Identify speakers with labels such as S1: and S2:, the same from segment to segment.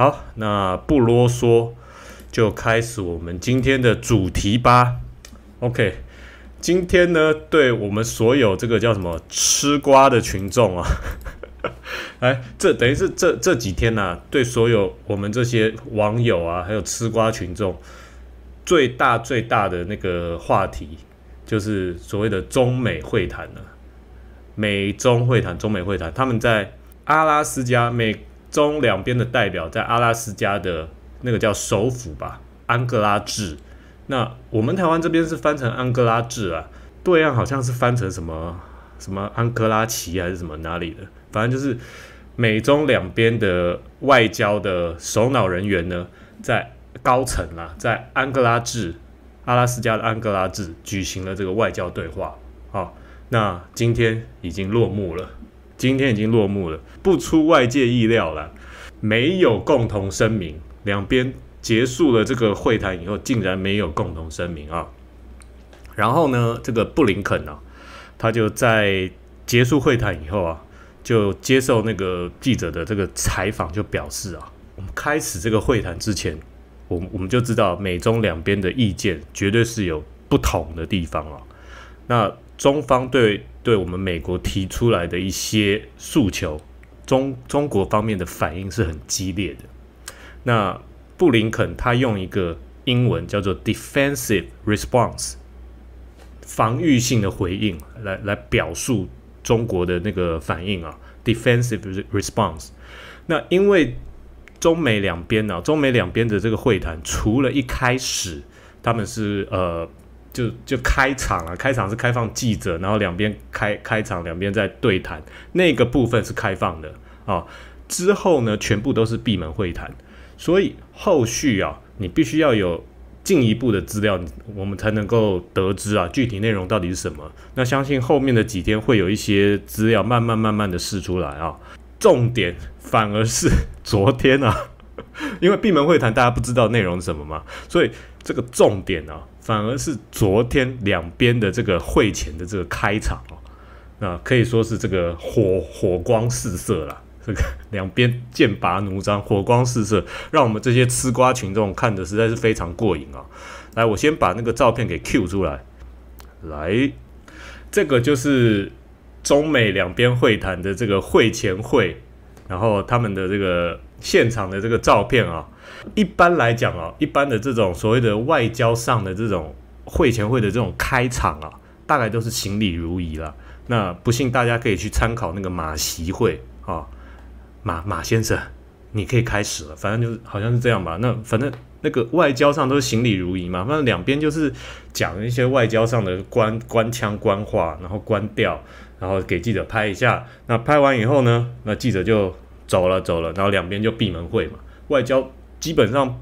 S1: 好，那不啰嗦，就开始我们今天的主题吧。OK，今天呢，对我们所有这个叫什么吃瓜的群众啊，哎，这等于是这这几天呢、对所有我们这些网友啊，还有吃瓜群众，最大最大的那个话题，就是所谓的中美会谈了、美中会谈、中美会谈，他们在阿拉斯加美中两边的代表在阿拉斯加的那个叫首府吧，安哥拉治。那我们台湾这边是翻成安哥拉治啊，对岸好像是翻成什么什么安哥拉奇还是什么哪里的，反正就是美中两边的外交的首脑人员呢，在高层啦，在安哥拉治，阿拉斯加的安哥拉治举行了这个外交对话。好、那今天已经落幕了。今天已经落幕了，不出外界意料了，没有共同声明，两边结束了这个会谈以后，竟然没有共同声明啊。然后呢，这个布林肯啊，他就在结束会谈以后啊，就接受那个记者的这个采访，就表示啊，我们开始这个会谈之前，我们我们就知道美中两边的意见绝对是有不同的地方啊。那中方对对我们美国提出来的一些诉求，中中国方面的反应是很激烈的。那布林肯他用一个英文叫做 defensive response，防御性的回应来来表述中国的那个反应啊，defensive response。那因为中美两边呢、中美两边的这个会谈，除了一开始他们是呃。就就开场啊，开场是开放记者，然后两边开开场，两边在对谈，那个部分是开放的啊、之后呢，全部都是闭门会谈，所以后续啊，你必须要有进一步的资料，我们才能够得知啊具体内容到底是什么。那相信后面的几天会有一些资料慢慢慢慢的释出来啊。重点反而是 昨天啊，因为闭门会谈大家不知道内容是什么嘛，所以这个重点啊。反而是昨天两边的这个会前的这个开场哦，那可以说是这个火火光四射啦，这个 两边剑拔弩张，火光四射，让我们这些吃瓜群众看的实在是非常过瘾啊！来，我先把那个照片给 Q 出来，来，这个就是中美两边会谈的这个会前会，然后他们的这个现场的这个照片啊。一般来讲啊，一般的这种所谓的外交上的这种会前会的这种开场啊，大概都是行礼如仪了。那不信大家可以去参考那个马习会啊，马马先生，你可以开始了。反正就是好像是这样吧。那反正那个外交上都是行礼如仪嘛，反正两边就是讲一些外交上的官官腔官话，然后官调，然后给记者拍一下。那拍完以后呢，那记者就走了走了，然后两边就闭门会嘛，外交。基本上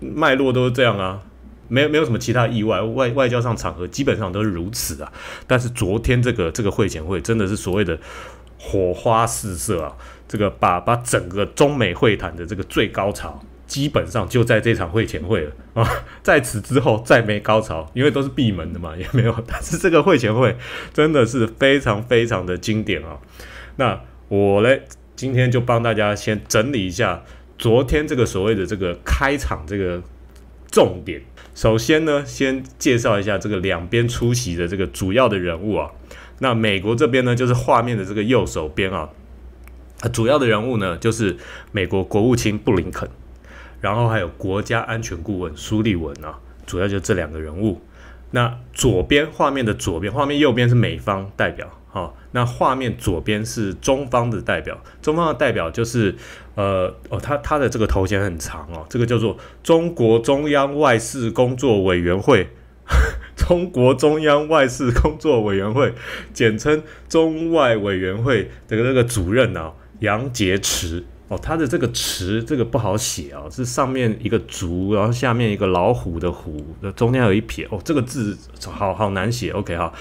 S1: 脉络都是这样啊，没有没有什么其他意外，外外交上场合基本上都是如此啊。但是昨天这个这个会前会真的是所谓的火花四射啊，这个把把整个中美会谈的这个最高潮，基本上就在这场会前会了啊。在此之后再没高潮，因为都是闭门的嘛，也没有。但是这个会前会真的是非常非常的经典啊。那我嘞今天就帮大家先整理一下。昨天这个所谓的这个开场这个重点，首先呢，先介绍一下这个两边出席的这个主要的人物啊。那美国这边呢，就是画面的这个右手边啊，主要的人物呢就是美国国务卿布林肯，然后还有国家安全顾问苏利文啊，主要就这两个人物。那左边画面的左边，画面右边是美方代表。好，那画面左边是中方的代表，中方的代表就是，呃，哦，他他的这个头衔很长哦，这个叫做中国中央外事工作委员会，中国中央外事工作委员会，简称中外委员会的这个主任啊，杨洁篪。哦，它的这个词这个不好写哦，是上面一个竹，然后下面一个老虎的虎，中间有一撇哦，这个字好好难写。OK 哈，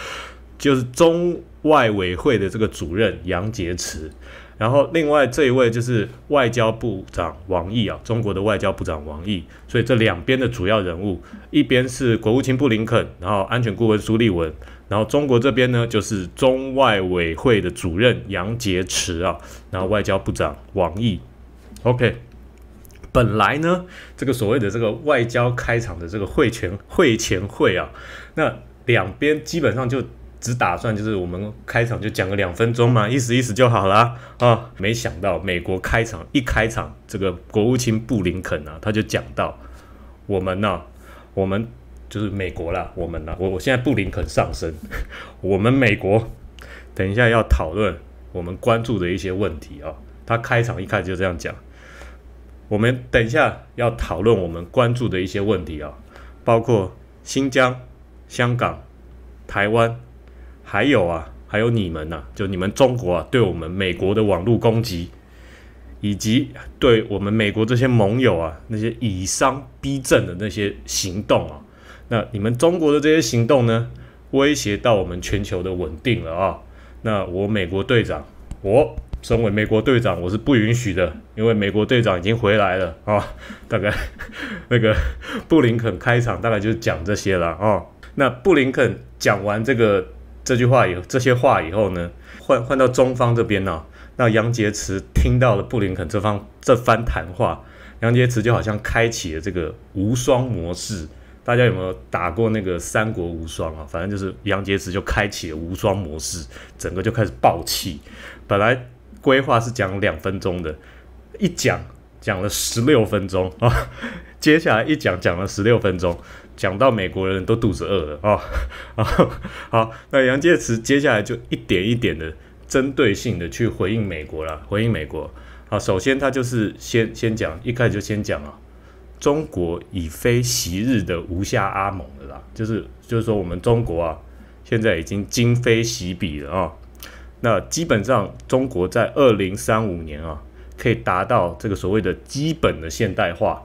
S1: 就是中外委会的这个主任杨洁篪，然后另外这一位就是外交部长王毅啊，中国的外交部长王毅。所以这两边的主要人物，一边是国务卿布林肯，然后安全顾问苏利文。然后中国这边呢，就是中外委会的主任杨洁篪啊，然后外交部长王毅。OK，本来呢，这个所谓的这个外交开场的这个会前会前会啊，那两边基本上就只打算就是我们开场就讲个两分钟嘛，意思意思就好了啊。没想到美国开场一开场，这个国务卿布林肯啊，他就讲到我们呢，我们就是美国啦，我们呢，我我现在布林肯上升，我们美国等一下要讨论我们关注的一些问题啊。他开场一开始就这样讲。我们等一下要讨论我们关注的一些问题啊，包括新疆、香港、台湾，还有啊，还有你们呐，就你们中国啊，对我们美国的网络攻击，以及对我们美国这些盟友啊那些以商逼政的那些行动啊，那你们中国的这些行动呢，威胁到我们全球的稳定了啊，那我美国队长，我。身为美国队长，我是不允许的，因为美国队长已经回来了啊。大概那个布林肯开场大概就讲这些了啊。那布林肯讲完这个这句话以，这些话以后呢，换换到中方这边呢，那杨洁篪听到了布林肯这方这番谈话，杨洁篪就好像开启了这个无双模式。大家有没有打过那个三国无双啊？反正就是杨洁篪就开启了无双模式，整个就开始爆气，本来。规划是讲两分钟的，一讲讲了十六分钟啊！接下来一讲讲了十六分钟，讲到美国人都肚子饿了啊！好，那杨介慈接下来就一点一点的针对性的去回应美国了，回应美国。好，首先他就是先先讲，一开始就先讲啊，中国已非昔日的无下阿蒙了啦，就是就是说我们中国啊，现在已经今非昔比了啊。那基本上，中国在二零三五年啊，可以达到这个所谓的基本的现代化。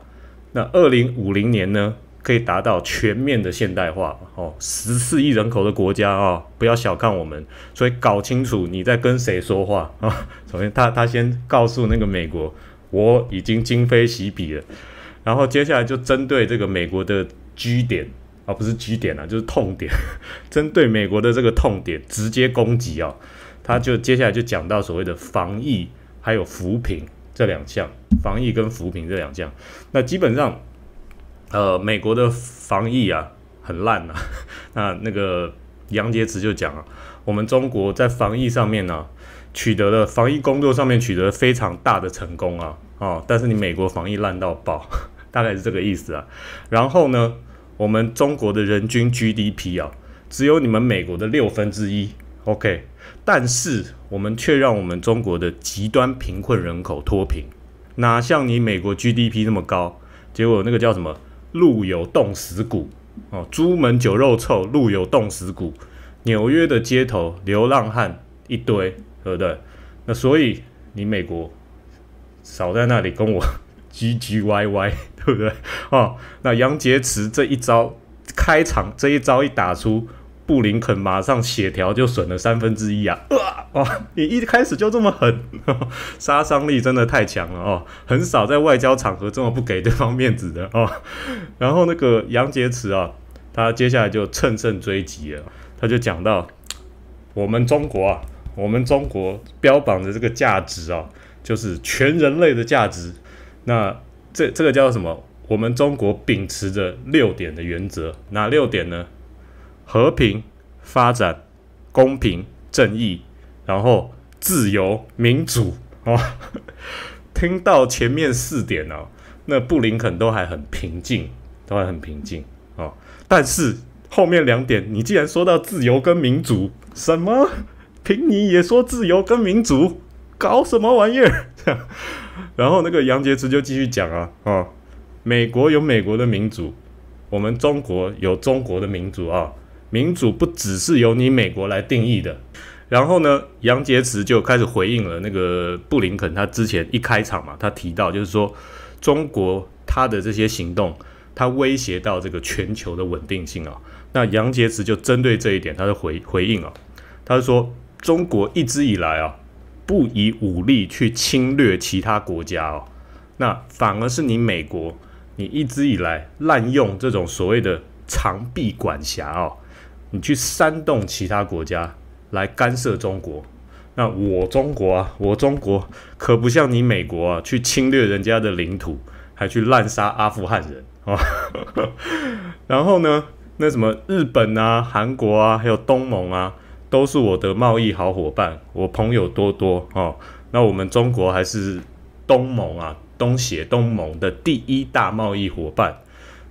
S1: 那二零五零年呢，可以达到全面的现代化。哦，十四亿人口的国家啊，不要小看我们。所以搞清楚你在跟谁说话啊。首先，他他先告诉那个美国，我已经今非昔比了。然后接下来就针对这个美国的居点，而不是居点啊，就是痛点，针对美国的这个痛点直接攻击啊。他就接下来就讲到所谓的防疫还有扶贫这两项，防疫跟扶贫这两项，那基本上，呃，美国的防疫啊很烂呐。那那个杨洁篪就讲啊，我们中国在防疫上面呢取得了防疫工作上面取得了非常大的成功啊，哦，但是你美国防疫烂到爆，大概是这个意思啊。然后呢，我们中国的人均 GDP 啊，只有你们美国的六分之一，OK。但是我们却让我们中国的极端贫困人口脱贫，哪像你美国 GDP 那么高？结果那个叫什么“路有冻死骨”哦，朱门酒肉臭，路有冻死骨。纽约的街头流浪汉一堆，对不对？那所以你美国少在那里跟我唧唧歪歪，对不对？哦，那杨洁篪这一招开场，这一招一打出。布林肯马上血条就损了三分之一啊！哇 哇，你一开始就这么狠，杀伤力真的太强了哦！很少在外交场合这么不给对方面子的哦。然后那个杨洁篪啊，他接下来就乘胜追击了，他就讲到我们中国啊，我们中国标榜的这个价值啊，就是全人类的价值。那这这个叫什么？我们中国秉持着六点的原则，哪六点呢？和平发展、公平正义，然后自由民主哦！听到前面四点呢，那布林肯都还很平静，都还很平静哦。但是后面两点，你既然说到自由跟民主，什么？凭你也说自由跟民主，搞什么玩意儿？然后那个杨洁篪就继续讲啊啊，美国有美国的民主，我们中国有中国的民主啊。民主不只是由你美国来定义的，然后呢，杨洁篪就开始回应了那个布林肯，他之前一开场嘛，他提到就是说，中国他的这些行动，他威胁到这个全球的稳定性啊。那杨洁篪就针对这一点，他的回回应啊，他说，中国一直以来啊，不以武力去侵略其他国家哦，那反而是你美国，你一直以来滥用这种所谓的长臂管辖哦。你去煽动其他国家来干涉中国，那我中国啊，我中国可不像你美国啊，去侵略人家的领土，还去滥杀阿富汗人啊。然后呢，那什么日本啊、韩国啊，还有东盟啊，都是我的贸易好伙伴，我朋友多多哦。那我们中国还是东盟啊、东协、东盟的第一大贸易伙伴。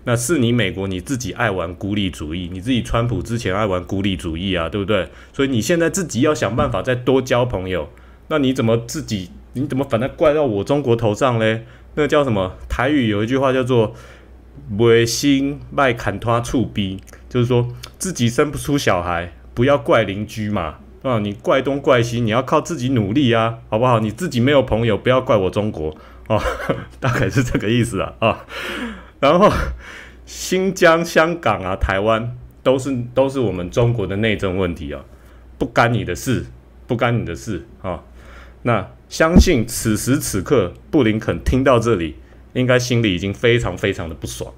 S1: 那是你美国你自己爱玩孤立主义，你自己川普之前爱玩孤立主义啊，对不对？所以你现在自己要想办法再多交朋友。那你怎么自己你怎么反正怪到我中国头上嘞？那叫什么？台语有一句话叫做“违心卖砍拖触逼”，就是说自己生不出小孩，不要怪邻居嘛。啊，你怪东怪西，你要靠自己努力啊，好不好？你自己没有朋友，不要怪我中国哦，大概是这个意思啊啊。然后新疆、香港啊、台湾都是都是我们中国的内政问题啊，不干你的事，不干你的事啊。那相信此时此刻，布林肯听到这里，应该心里已经非常非常的不爽。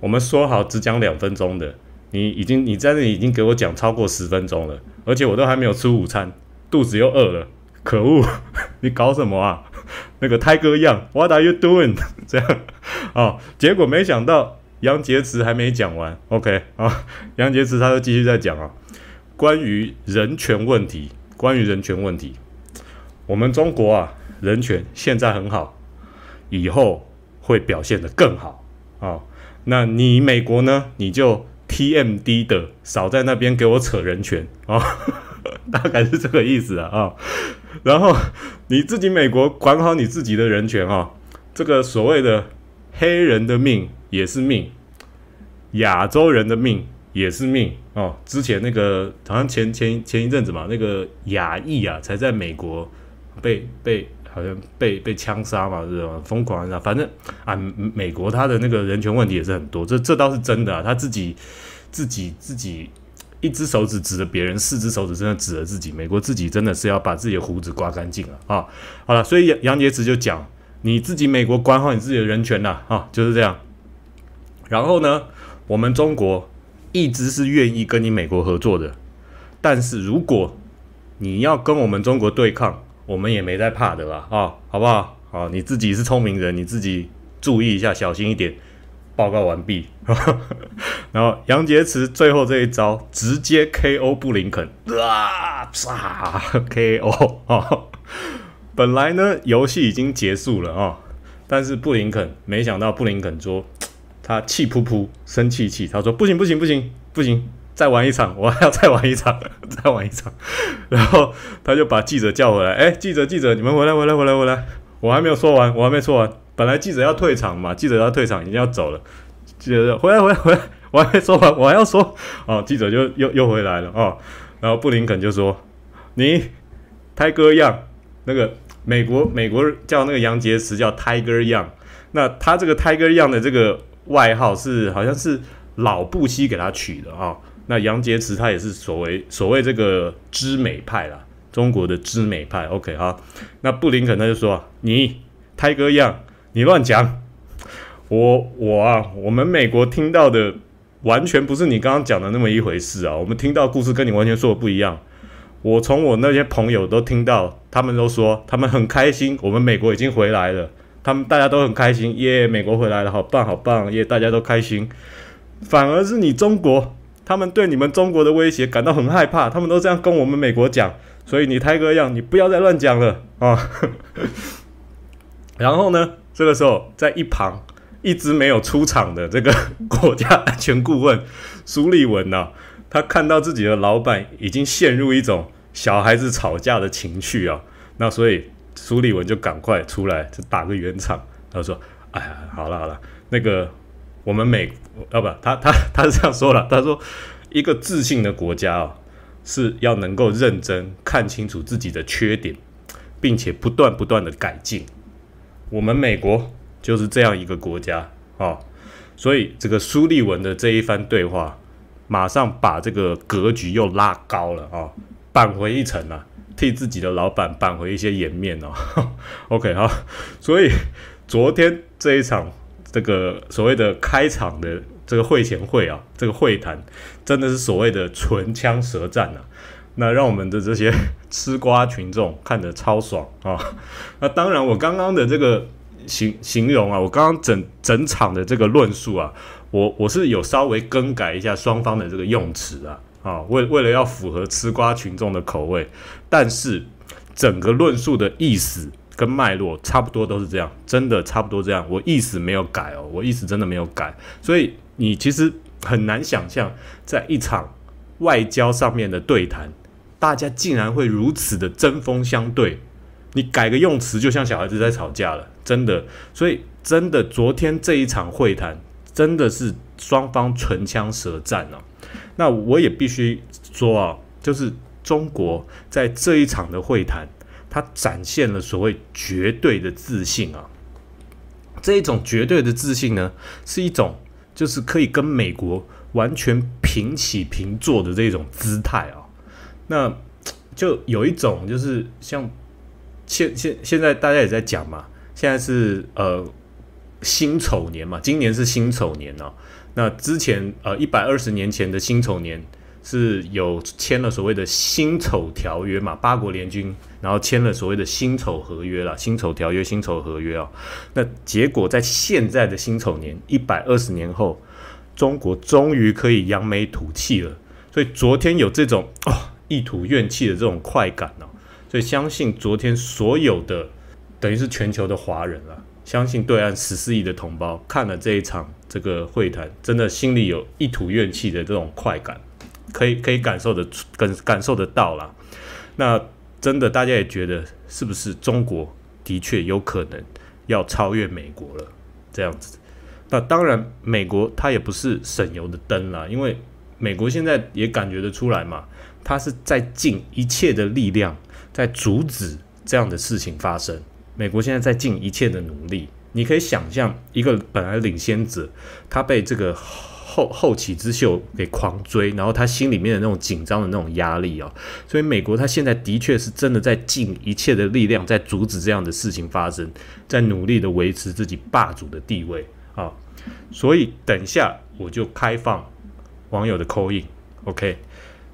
S1: 我们说好只讲两分钟的。你已经你在那里已经给我讲超过十分钟了，而且我都还没有吃午餐，肚子又饿了，可恶！你搞什么啊？那个泰哥样，What are you doing？这样啊？结果没想到杨洁篪还没讲完，OK 啊？杨洁篪他就继续在讲啊，关于人权问题，关于人权问题，我们中国啊，人权现在很好，以后会表现得更好啊。那你美国呢？你就。TMD 的少在那边给我扯人权啊，大概是这个意思啊啊。然后你自己美国管好你自己的人权啊，这个所谓的黑人的命也是命，亚洲人的命也是命哦。之前那个好像前前前一阵子嘛，那个亚裔啊才在美国被被。好像被被枪杀嘛，是吧？疯狂啊！反正啊，美国他的那个人权问题也是很多，这这倒是真的啊。他自己自己自己一只手指指着别人，四只手指真的指着自己。美国自己真的是要把自己的胡子刮干净了啊！好了，所以杨杨洁篪就讲，你自己美国管好你自己的人权呐，啊，就是这样。然后呢，我们中国一直是愿意跟你美国合作的，但是如果你要跟我们中国对抗，我们也没在怕的啦，啊，好不好？好，你自己是聪明人，你自己注意一下，小心一点。报告完毕。然后杨洁篪最后这一招直接 KO 布林肯，啊，啪，KO 啊！本来呢游戏已经结束了啊，但是布林肯没想到布林肯说他气噗噗，生气气，他说不行不行不行不行。再玩一场，我还要再玩一场，再玩一场。然后他就把记者叫回来，哎，记者记者，你们回来回来回来回来，我还没有说完，我还没说完。本来记者要退场嘛，记者要退场，已经要走了。记者回来回来回来，我还没说完，我还要说。哦，记者就又又回来了哦。然后布林肯就说：“你泰哥样，那个美国美国叫那个杨洁篪叫 Tiger 样，那他这个 Tiger 样的这个外号是好像是老布希给他取的啊。”那杨洁篪他也是所谓所谓这个知美派啦，中国的知美派。OK 哈，那布林肯他就说：“你泰哥样，你乱讲，我我啊，我们美国听到的完全不是你刚刚讲的那么一回事啊，我们听到故事跟你完全说的不一样。我从我那些朋友都听到，他们都说他们很开心，我们美国已经回来了，他们大家都很开心，耶，美国回来了，好棒好棒，耶，大家都开心。反而是你中国。”他们对你们中国的威胁感到很害怕，他们都这样跟我们美国讲，所以你泰哥样，你不要再乱讲了啊！然后呢，这个时候在一旁一直没有出场的这个国家安全顾问苏利文呐，他看到自己的老板已经陷入一种小孩子吵架的情绪啊，那所以苏利文就赶快出来就打个圆场，他说：“哎呀，好了好了，那个。”我们美啊不，他他他是这样说了，他说一个自信的国家啊是要能够认真看清楚自己的缺点，并且不断不断的改进。我们美国就是这样一个国家啊，所以这个苏利文的这一番对话，马上把这个格局又拉高了啊，扳回一城啊，替自己的老板扳回一些颜面哦。OK 哈，所以昨天这一场。这个所谓的开场的这个会前会啊，这个会谈真的是所谓的唇枪舌战啊，那让我们的这些吃瓜群众看得超爽啊。那当然，我刚刚的这个形形容啊，我刚刚整整场的这个论述啊，我我是有稍微更改一下双方的这个用词啊，啊，为为了要符合吃瓜群众的口味，但是整个论述的意思跟脉络差不多都是这样，真的差不多这样，我意思没有改哦，我意思真的没有改，所以你其实很难想象，在一场外交上面的对谈，大家竟然会如此的针锋相对。你改个用词，就像小孩子在吵架了，真的。所以，真的，昨天这一场会谈，真的是双方唇枪舌战啊。那我也必须说啊，就是中国在这一场的会谈，它展现了所谓绝对的自信啊。这一种绝对的自信呢，是一种就是可以跟美国完全平起平坐的这种姿态啊。那就有一种就是像。现现现在大家也在讲嘛，现在是呃辛丑年嘛，今年是辛丑年哦。那之前呃一百二十年前的辛丑年是有签了所谓的辛丑条约嘛，八国联军然后签了所谓的辛丑合约了，辛丑条约、辛丑合约啊。那结果在现在的辛丑年一百二十年后，中国终于可以扬眉吐气了。所以昨天有这种哦一吐怨气的这种快感呢。所以相信昨天所有的等于是全球的华人了，相信对岸十四亿的同胞看了这一场这个会谈，真的心里有一吐怨气的这种快感，可以可以感受的感感受得到啦。那真的大家也觉得是不是中国的确有可能要超越美国了？这样子，那当然美国它也不是省油的灯啦，因为美国现在也感觉得出来嘛，它是在尽一切的力量。在阻止这样的事情发生，美国现在在尽一切的努力。你可以想象，一个本来领先者，他被这个后后起之秀给狂追，然后他心里面的那种紧张的那种压力啊。所以，美国他现在的确是真的在尽一切的力量，在阻止这样的事情发生，在努力的维持自己霸主的地位啊。所以，等一下我就开放网友的扣印，OK，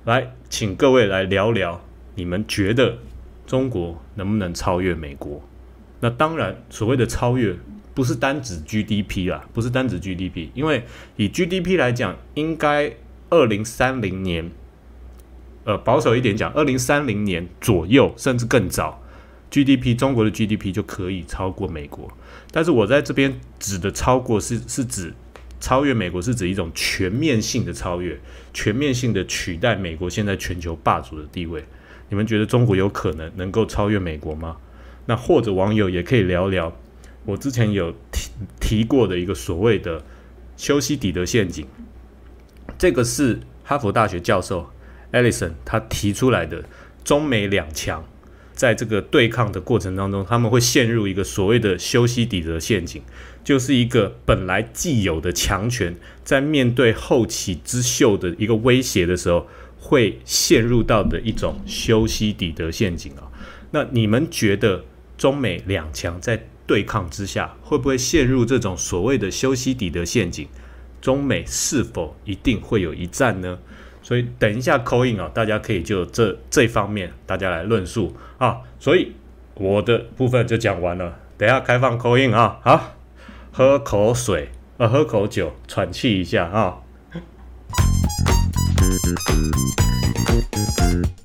S1: 来，请各位来聊聊，你们觉得？中国能不能超越美国？那当然，所谓的超越不是单指 GDP 啦，不是单指 GDP，因为以 GDP 来讲，应该二零三零年，呃，保守一点讲，二零三零年左右，甚至更早，GDP 中国的 GDP 就可以超过美国。但是我在这边指的超过，是是指超越美国，是指一种全面性的超越，全面性的取代美国现在全球霸主的地位。你们觉得中国有可能能够超越美国吗？那或者网友也可以聊聊我之前有提提过的一个所谓的修昔底德陷阱。这个是哈佛大学教授艾利森他提出来的，中美两强在这个对抗的过程当中，他们会陷入一个所谓的修昔底德陷阱，就是一个本来既有的强权，在面对后起之秀的一个威胁的时候。会陷入到的一种修昔底德陷阱啊！那你们觉得中美两强在对抗之下，会不会陷入这种所谓的修昔底德陷阱？中美是否一定会有一战呢？所以等一下扣印啊，大家可以就这这方面大家来论述啊。所以我的部分就讲完了，等下开放扣印啊！好，喝口水，呃，喝口酒，喘气一下啊。Thank you.